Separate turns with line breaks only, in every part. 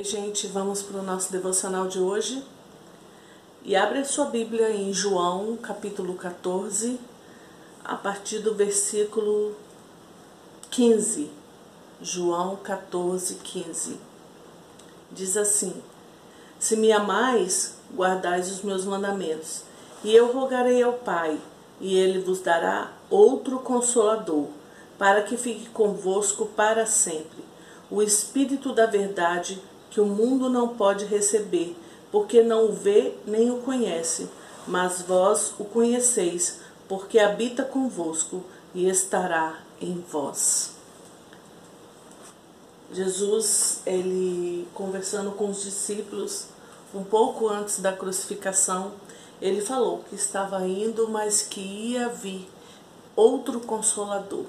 Gente, vamos para o nosso devocional de hoje. E abre a sua Bíblia em João, capítulo 14, a partir do versículo 15. João 14, 15. Diz assim: Se me amais, guardais os meus mandamentos, e eu rogarei ao Pai, e ele vos dará outro consolador, para que fique convosco para sempre, o Espírito da Verdade que o mundo não pode receber, porque não o vê nem o conhece, mas vós o conheceis, porque habita convosco e estará em vós. Jesus, ele conversando com os discípulos um pouco antes da crucificação, ele falou que estava indo, mas que ia vir outro consolador,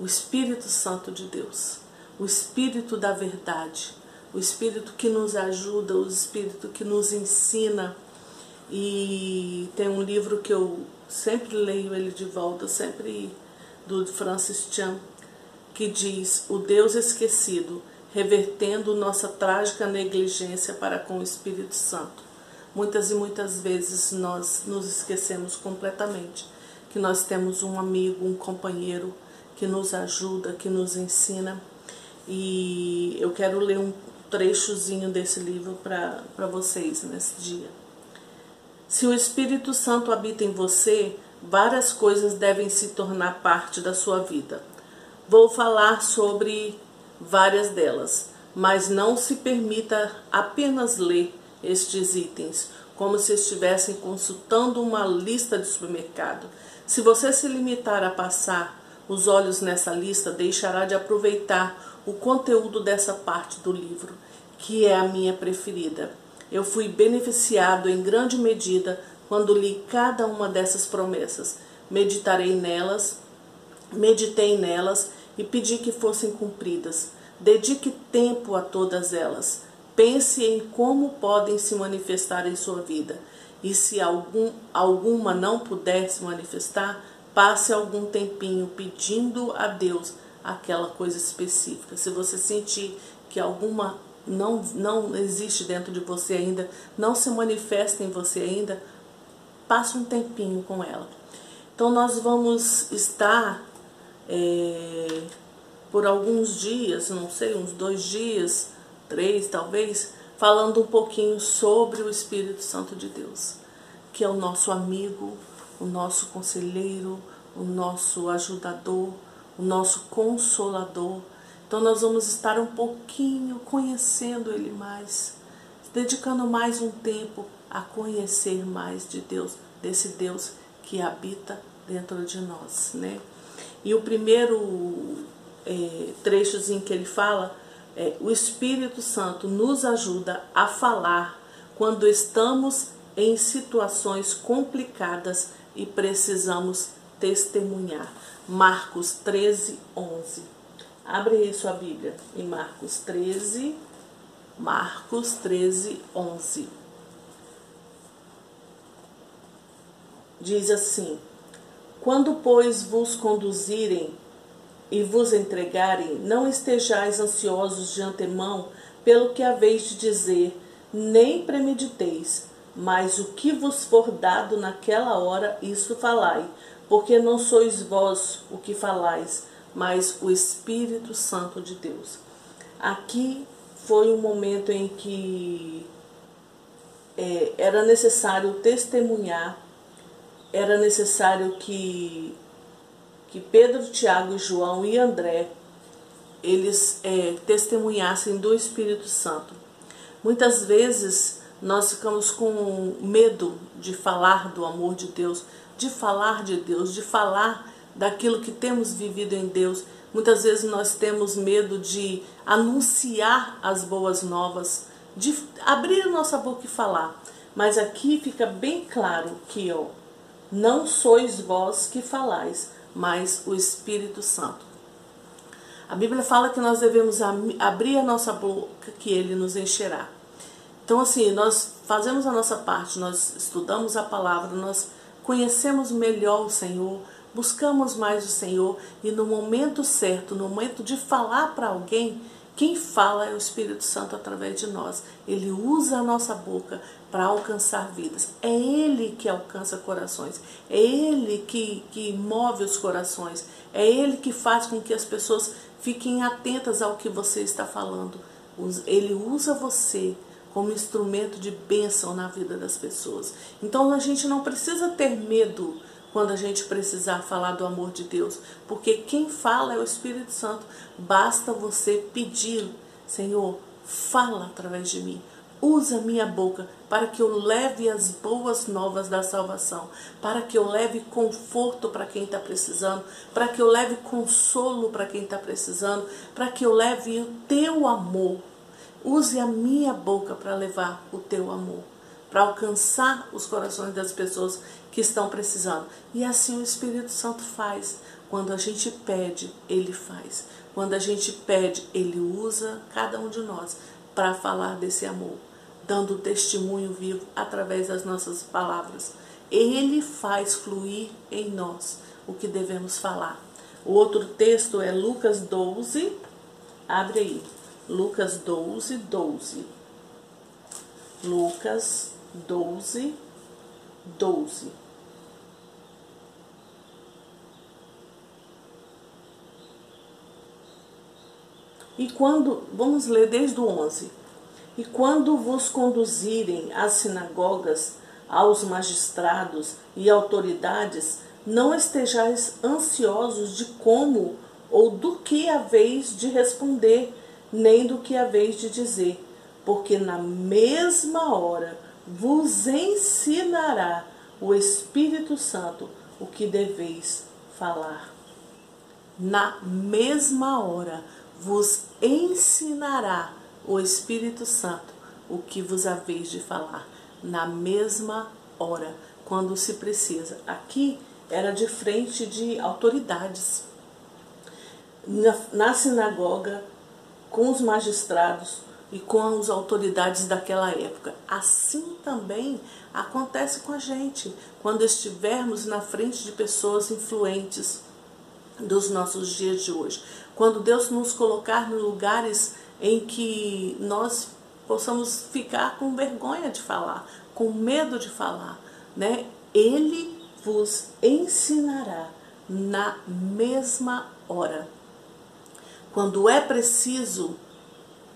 o Espírito Santo de Deus, o Espírito da verdade, o Espírito que nos ajuda, o Espírito que nos ensina. E tem um livro que eu sempre leio ele de volta, sempre do Francis Chan, que diz O Deus Esquecido, revertendo nossa trágica negligência para com o Espírito Santo. Muitas e muitas vezes nós nos esquecemos completamente que nós temos um amigo, um companheiro que nos ajuda, que nos ensina. E eu quero ler um, trechozinho desse livro para vocês nesse dia. Se o Espírito Santo habita em você, várias coisas devem se tornar parte da sua vida. Vou falar sobre várias delas, mas não se permita apenas ler estes itens, como se estivessem consultando uma lista de supermercado. Se você se limitar a passar os olhos nessa lista, deixará de aproveitar o conteúdo dessa parte do livro, que é a minha preferida. Eu fui beneficiado em grande medida quando li cada uma dessas promessas. Meditarei nelas, meditei nelas e pedi que fossem cumpridas. Dedique tempo a todas elas. Pense em como podem se manifestar em sua vida. E se algum, alguma não puder se manifestar, passe algum tempinho pedindo a Deus aquela coisa específica. Se você sentir que alguma não, não existe dentro de você ainda, não se manifesta em você ainda, passe um tempinho com ela. Então nós vamos estar é, por alguns dias, não sei, uns dois dias, três talvez, falando um pouquinho sobre o Espírito Santo de Deus, que é o nosso amigo, o nosso conselheiro, o nosso ajudador, o nosso consolador. Então nós vamos estar um pouquinho conhecendo Ele mais, dedicando mais um tempo a conhecer mais de Deus, desse Deus que habita dentro de nós, né? E o primeiro é, trechozinho que ele fala é o Espírito Santo nos ajuda a falar quando estamos em situações complicadas e precisamos testemunhar. Marcos 13, 11. Abre aí sua Bíblia em Marcos 13, Marcos 13, 11. Diz assim: Quando, pois, vos conduzirem e vos entregarem, não estejais ansiosos de antemão pelo que haveis de dizer, nem premediteis, mas o que vos for dado naquela hora, isso falai porque não sois vós o que falais, mas o Espírito Santo de Deus. Aqui foi um momento em que é, era necessário testemunhar, era necessário que, que Pedro, Tiago, João e André eles é, testemunhassem do Espírito Santo. Muitas vezes nós ficamos com medo de falar do amor de Deus, de falar de Deus, de falar daquilo que temos vivido em Deus. Muitas vezes nós temos medo de anunciar as boas novas, de abrir nossa boca e falar. Mas aqui fica bem claro que ó, não sois vós que falais, mas o Espírito Santo. A Bíblia fala que nós devemos abrir a nossa boca que ele nos encherá. Então assim, nós fazemos a nossa parte, nós estudamos a palavra, nós conhecemos melhor o Senhor, buscamos mais o Senhor e no momento certo, no momento de falar para alguém, Quem fala é o Espírito Santo através de nós. Ele usa a nossa boca para alcançar vidas. É Ele que alcança corações. É Ele que, que move os corações. É Ele que faz com que as pessoas fiquem atentas ao que você está falando. Ele usa você como instrumento de bênção na vida das pessoas. Então a gente não precisa ter medo quando a gente precisar falar do amor de Deus, porque quem fala é o Espírito Santo. Basta você pedir, Senhor, fala através de mim. Usa minha boca para que eu leve as boas novas da salvação, para que eu leve conforto para quem está precisando, para que eu leve consolo para quem está precisando, para que eu leve o teu amor. Use a minha boca para levar o teu amor, para alcançar os corações das pessoas que estão precisando. E assim o Espírito Santo faz. Quando a gente pede, ele faz. Quando a gente pede, ele usa cada um de nós para falar desse amor, dando testemunho vivo através das nossas palavras. Ele faz fluir em nós o que devemos falar. O outro texto é Lucas 12, abre aí. Lucas 12, 12. Lucas 12, 12. E quando, vamos ler desde o 11. E quando vos conduzirem às sinagogas, aos magistrados e autoridades, não estejais ansiosos de como ou do que haveis de responder, nem do que haveis de dizer, porque na mesma hora vos ensinará o Espírito Santo o que deveis falar. Na mesma hora vos ensinará o Espírito Santo o que vos haveis de falar, na mesma hora, quando se precisa. Aqui era de frente de autoridades. Na, na sinagoga, com os magistrados e com as autoridades daquela época. Assim também acontece com a gente, quando estivermos na frente de pessoas influentes dos nossos dias de hoje. Quando Deus nos colocar em lugares em que nós possamos ficar com vergonha de falar, com medo de falar, né? Ele vos ensinará na mesma hora. Quando é preciso,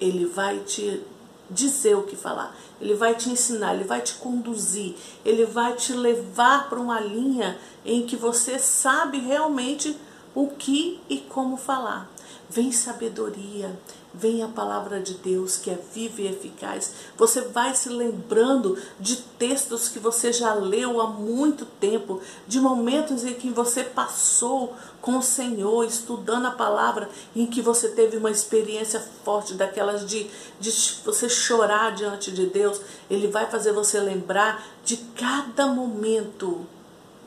ele vai te dizer o que falar, ele vai te ensinar, ele vai te conduzir, ele vai te levar para uma linha em que você sabe realmente o que e como falar. Vem sabedoria, vem a palavra de Deus que é viva e eficaz. Você vai se lembrando de textos que você já leu há muito tempo, de momentos em que você passou com o Senhor, estudando a palavra, em que você teve uma experiência forte, daquelas de, de você chorar diante de Deus. Ele vai fazer você lembrar de cada momento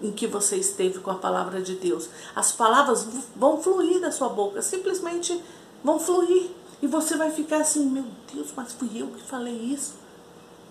em que você esteve com a palavra de Deus. As palavras vão fluir da sua boca, simplesmente vão fluir. E você vai ficar assim, meu Deus, mas fui eu que falei isso.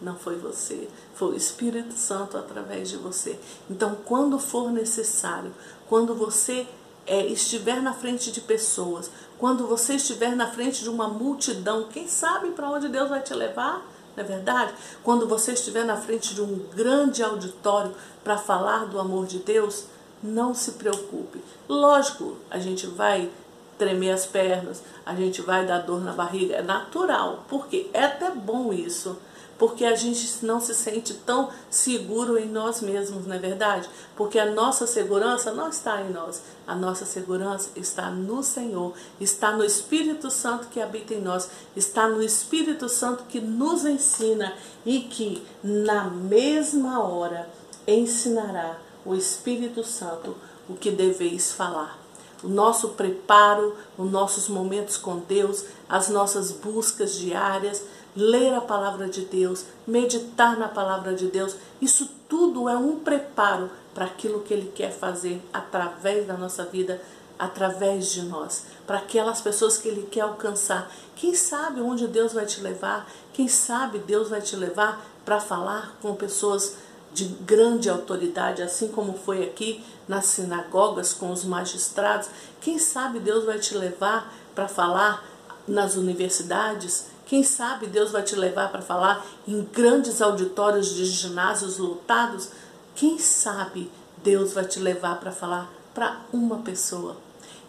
Não foi você, foi o Espírito Santo através de você. Então, quando for necessário, quando você é, estiver na frente de pessoas, quando você estiver na frente de uma multidão, quem sabe para onde Deus vai te levar? Não é verdade? Quando você estiver na frente de um grande auditório para falar do amor de Deus, não se preocupe. Lógico, a gente vai tremer as pernas, a gente vai dar dor na barriga, é natural, porque é até bom isso. Porque a gente não se sente tão seguro em nós mesmos, não é verdade? Porque a nossa segurança não está em nós, a nossa segurança está no Senhor, está no Espírito Santo que habita em nós, está no Espírito Santo que nos ensina e que na mesma hora ensinará o Espírito Santo o que deveis falar o nosso preparo, os nossos momentos com Deus, as nossas buscas diárias, ler a palavra de Deus, meditar na palavra de Deus, isso tudo é um preparo para aquilo que Ele quer fazer através da nossa vida, através de nós, para aquelas pessoas que Ele quer alcançar. Quem sabe onde Deus vai te levar? Quem sabe Deus vai te levar para falar com pessoas de grande autoridade, assim como foi aqui nas sinagogas com os magistrados? Quem sabe Deus vai te levar para falar nas universidades, quem sabe Deus vai te levar para falar em grandes auditórios de ginásios lotados. Quem sabe Deus vai te levar para falar para uma pessoa.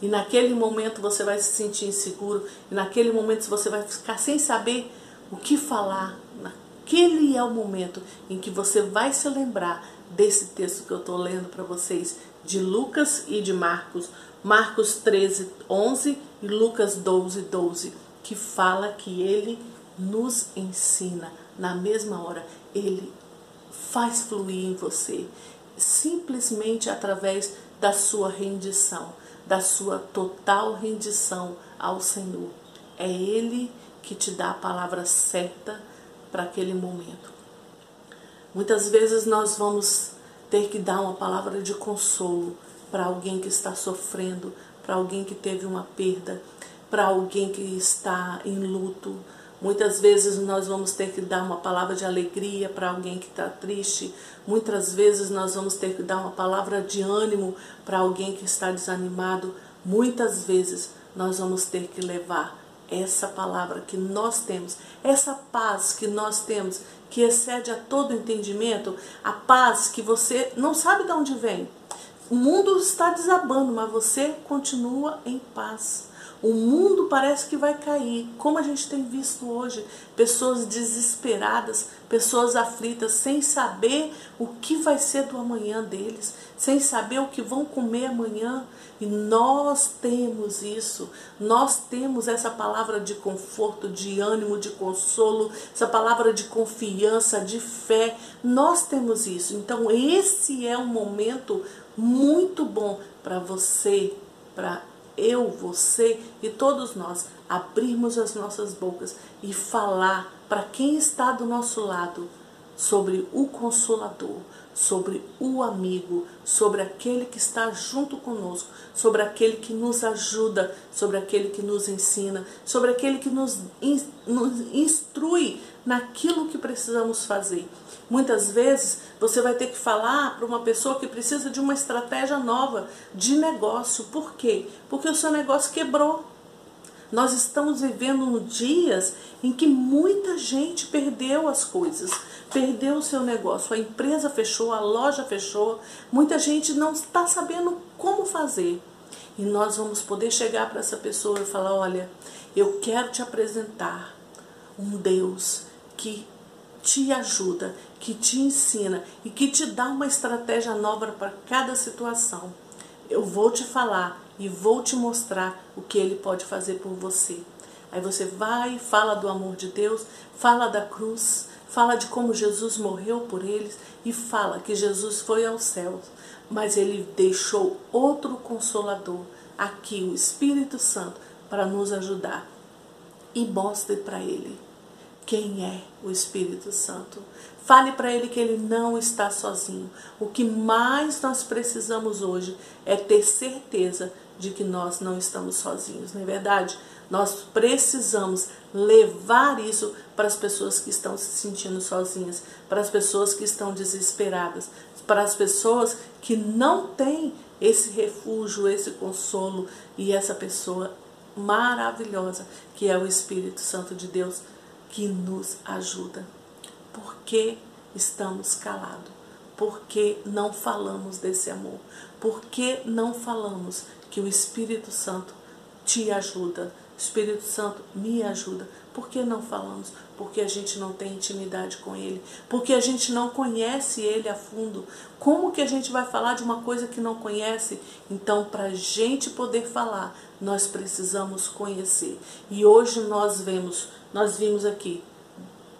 E naquele momento você vai se sentir inseguro, e naquele momento você vai ficar sem saber o que falar. Naquele é o momento em que você vai se lembrar desse texto que eu estou lendo para vocês, de Lucas e de Marcos. Marcos 13, 11 e Lucas 12, 12, que fala que ele nos ensina na mesma hora, ele faz fluir em você, simplesmente através da sua rendição, da sua total rendição ao Senhor. É Ele que te dá a palavra certa para aquele momento. Muitas vezes nós vamos ter que dar uma palavra de consolo para alguém que está sofrendo, para alguém que teve uma perda, para alguém que está em luto. Muitas vezes nós vamos ter que dar uma palavra de alegria para alguém que está triste. Muitas vezes nós vamos ter que dar uma palavra de ânimo para alguém que está desanimado. Muitas vezes nós vamos ter que levar essa palavra que nós temos, essa paz que nós temos, que excede a todo entendimento, a paz que você não sabe de onde vem. O mundo está desabando, mas você continua em paz. O mundo parece que vai cair, como a gente tem visto hoje, pessoas desesperadas, pessoas aflitas, sem saber o que vai ser do amanhã deles, sem saber o que vão comer amanhã. E nós temos isso, nós temos essa palavra de conforto, de ânimo, de consolo, essa palavra de confiança, de fé. Nós temos isso. Então, esse é um momento muito bom para você, para eu, você e todos nós abrirmos as nossas bocas e falar para quem está do nosso lado sobre o Consolador, sobre o amigo, sobre aquele que está junto conosco, sobre aquele que nos ajuda, sobre aquele que nos ensina, sobre aquele que nos, nos instrui naquilo que precisamos fazer. Muitas vezes você vai ter que falar para uma pessoa que precisa de uma estratégia nova de negócio. Por quê? Porque o seu negócio quebrou. Nós estamos vivendo dias em que muita gente perdeu as coisas, perdeu o seu negócio, a empresa fechou, a loja fechou, muita gente não está sabendo como fazer. E nós vamos poder chegar para essa pessoa e falar: olha, eu quero te apresentar um Deus que te ajuda, que te ensina e que te dá uma estratégia nova para cada situação. Eu vou te falar e vou te mostrar o que ele pode fazer por você. Aí você vai fala do amor de Deus, fala da cruz, fala de como Jesus morreu por eles e fala que Jesus foi ao céu, mas ele deixou outro consolador aqui, o Espírito Santo, para nos ajudar. E mostre para ele quem é o Espírito Santo. Fale para ele que ele não está sozinho. O que mais nós precisamos hoje é ter certeza de que nós não estamos sozinhos, não é verdade? Nós precisamos levar isso para as pessoas que estão se sentindo sozinhas, para as pessoas que estão desesperadas, para as pessoas que não têm esse refúgio, esse consolo e essa pessoa maravilhosa que é o Espírito Santo de Deus que nos ajuda. Por que estamos calados? Por que não falamos desse amor? Por que não falamos que o Espírito Santo te ajuda? Espírito Santo me ajuda. Por que não falamos? Porque a gente não tem intimidade com Ele. Porque a gente não conhece Ele a fundo. Como que a gente vai falar de uma coisa que não conhece? Então, para a gente poder falar, nós precisamos conhecer. E hoje nós vemos nós vimos aqui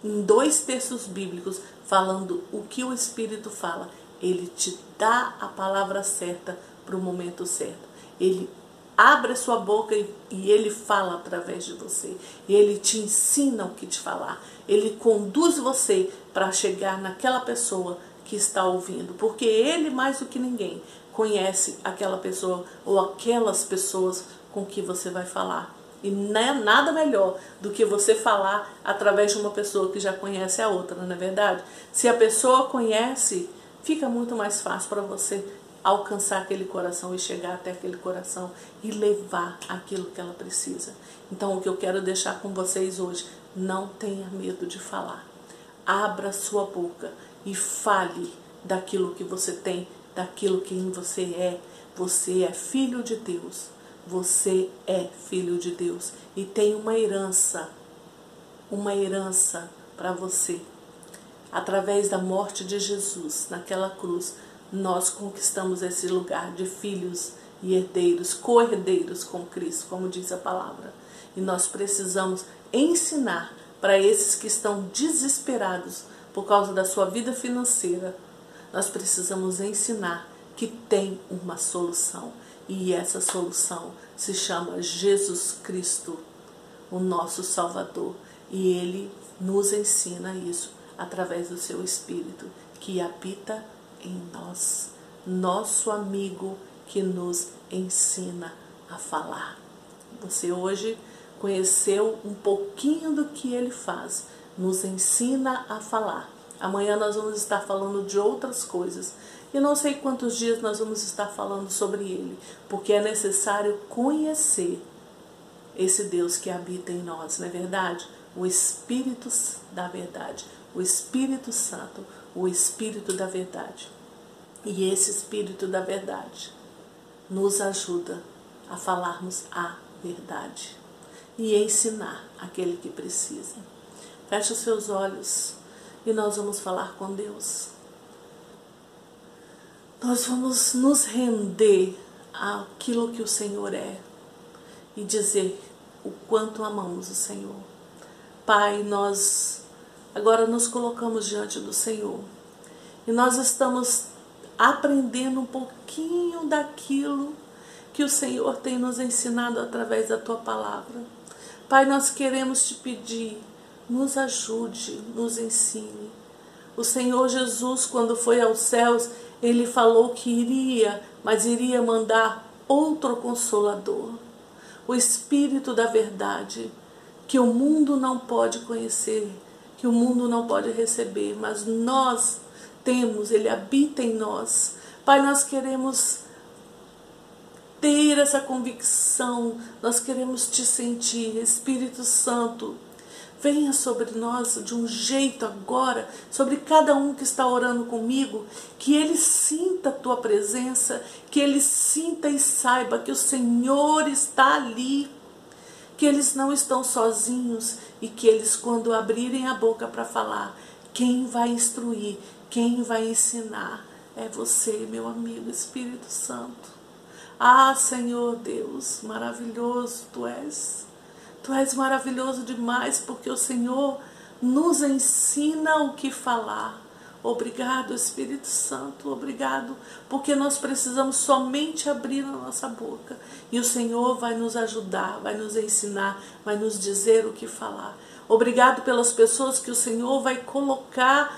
em dois textos bíblicos falando o que o Espírito fala. Ele te dá a palavra certa para o momento certo. Ele abre a sua boca e, e, ele fala através de você. E ele te ensina o que te falar. Ele conduz você para chegar naquela pessoa que está ouvindo. Porque ele, mais do que ninguém, conhece aquela pessoa ou aquelas pessoas com que você vai falar. E não é nada melhor do que você falar através de uma pessoa que já conhece a outra, não é verdade? Se a pessoa conhece, fica muito mais fácil para você alcançar aquele coração e chegar até aquele coração e levar aquilo que ela precisa. Então, o que eu quero deixar com vocês hoje, não tenha medo de falar. Abra sua boca e fale daquilo que você tem, daquilo que você é. Você é filho de Deus. Você é filho de Deus e tem uma herança, uma herança para você. Através da morte de Jesus naquela cruz, nós conquistamos esse lugar de filhos e herdeiros, co-herdeiros com Cristo, como diz a palavra. E nós precisamos ensinar para esses que estão desesperados por causa da sua vida financeira. Nós precisamos ensinar que tem uma solução. E essa solução se chama Jesus Cristo, o nosso Salvador. E ele nos ensina isso através do seu Espírito que habita em nós, nosso amigo que nos ensina a falar. Você hoje conheceu um pouquinho do que ele faz, nos ensina a falar. Amanhã nós vamos estar falando de outras coisas. E não sei quantos dias nós vamos estar falando sobre ele, porque é necessário conhecer esse Deus que habita em nós, não é verdade? O Espírito da verdade, o Espírito Santo, o Espírito da verdade. E esse Espírito da verdade nos ajuda a falarmos a verdade e ensinar aquele que precisa. Feche os seus olhos e nós vamos falar com Deus. Nós vamos nos render àquilo que o Senhor é e dizer o quanto amamos o Senhor. Pai, nós agora nos colocamos diante do Senhor e nós estamos aprendendo um pouquinho daquilo que o Senhor tem nos ensinado através da tua palavra. Pai, nós queremos te pedir, nos ajude, nos ensine. O Senhor Jesus, quando foi aos céus, ele falou que iria, mas iria mandar outro consolador, o Espírito da Verdade, que o mundo não pode conhecer, que o mundo não pode receber, mas nós temos, ele habita em nós. Pai, nós queremos ter essa convicção, nós queremos te sentir, Espírito Santo. Venha sobre nós de um jeito agora, sobre cada um que está orando comigo, que ele sinta a tua presença, que ele sinta e saiba que o Senhor está ali, que eles não estão sozinhos e que eles, quando abrirem a boca para falar, quem vai instruir, quem vai ensinar é você, meu amigo Espírito Santo. Ah, Senhor Deus, maravilhoso tu és. Tu és maravilhoso demais porque o Senhor nos ensina o que falar. Obrigado, Espírito Santo, obrigado, porque nós precisamos somente abrir a nossa boca e o Senhor vai nos ajudar, vai nos ensinar, vai nos dizer o que falar. Obrigado pelas pessoas que o Senhor vai colocar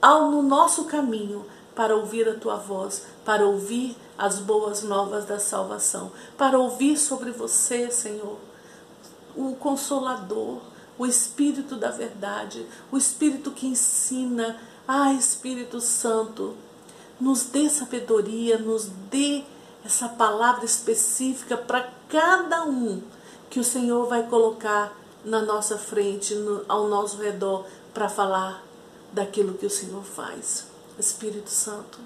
ao no nosso caminho para ouvir a tua voz, para ouvir as boas novas da salvação, para ouvir sobre você, Senhor, o consolador, o Espírito da verdade, o Espírito que ensina. Ah, Espírito Santo, nos dê sabedoria, nos dê essa palavra específica para cada um que o Senhor vai colocar na nossa frente, no, ao nosso redor, para falar daquilo que o Senhor faz. Espírito Santo.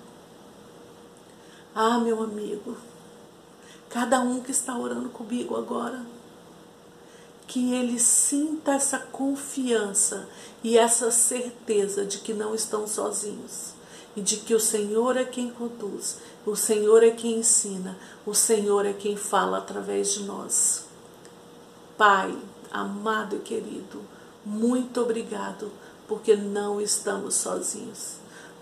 Ah, meu amigo, cada um que está orando comigo agora, que ele sinta essa confiança e essa certeza de que não estão sozinhos e de que o Senhor é quem conduz, o Senhor é quem ensina, o Senhor é quem fala através de nós. Pai, amado e querido, muito obrigado porque não estamos sozinhos.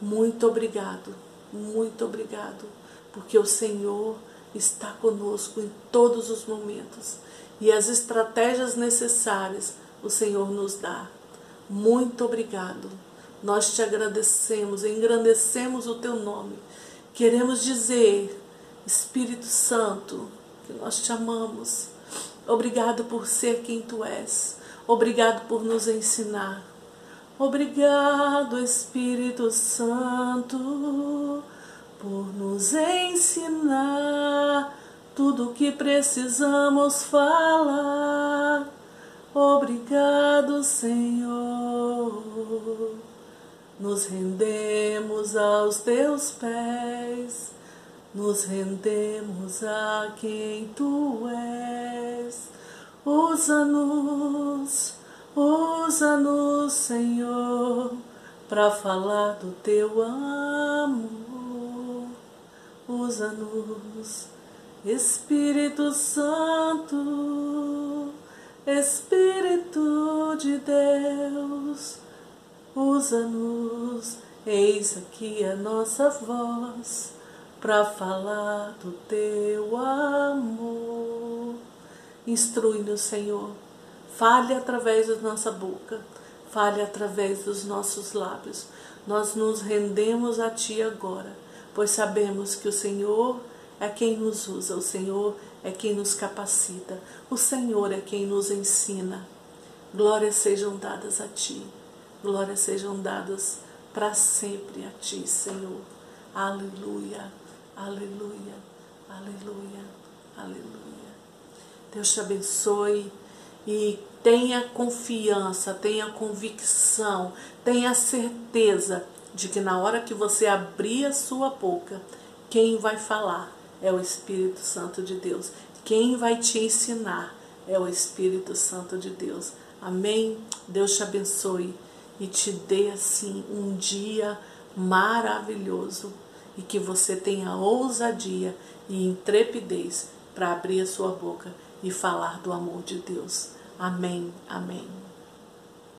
Muito obrigado, muito obrigado, porque o Senhor está conosco em todos os momentos e as estratégias necessárias o Senhor nos dá. Muito obrigado. Nós te agradecemos, engrandecemos o teu nome. Queremos dizer, Espírito Santo, que nós te amamos. Obrigado por ser quem tu és. Obrigado por nos ensinar. Obrigado, Espírito Santo. por nos ensinar tudo o que precisamos falar. Obrigado, Senhor. Nos rendemos aos teus pés, nos rendemos a quem tu és. Usa-nos, usa-nos, Senhor, para falar do teu amor. Usa-nos, Espírito Santo, Espírito de Deus, usa-nos, eis aqui a nossa voz para falar do teu amor. Instrui-nos, Senhor. Fale através da nossa boca, fale através dos nossos lábios. Nós nos rendemos a Ti agora, pois sabemos que o Senhor é quem nos usa, o Senhor é quem nos capacita, o Senhor é quem nos ensina. Glórias sejam dadas a Ti, glórias sejam dadas para sempre a Ti, Senhor. Aleluia, aleluia, aleluia, aleluia. Deus te abençoe e tenha confiança, tenha convicção, tenha certeza de que na hora que você abrir a sua boca, quem vai falar é o Espírito Santo de Deus. Quem vai te ensinar é o Espírito Santo de Deus. Amém? Deus te abençoe e te dê assim um dia maravilhoso e que você tenha ousadia e intrepidez para abrir a sua boca e falar do amor de Deus. Amém, amém.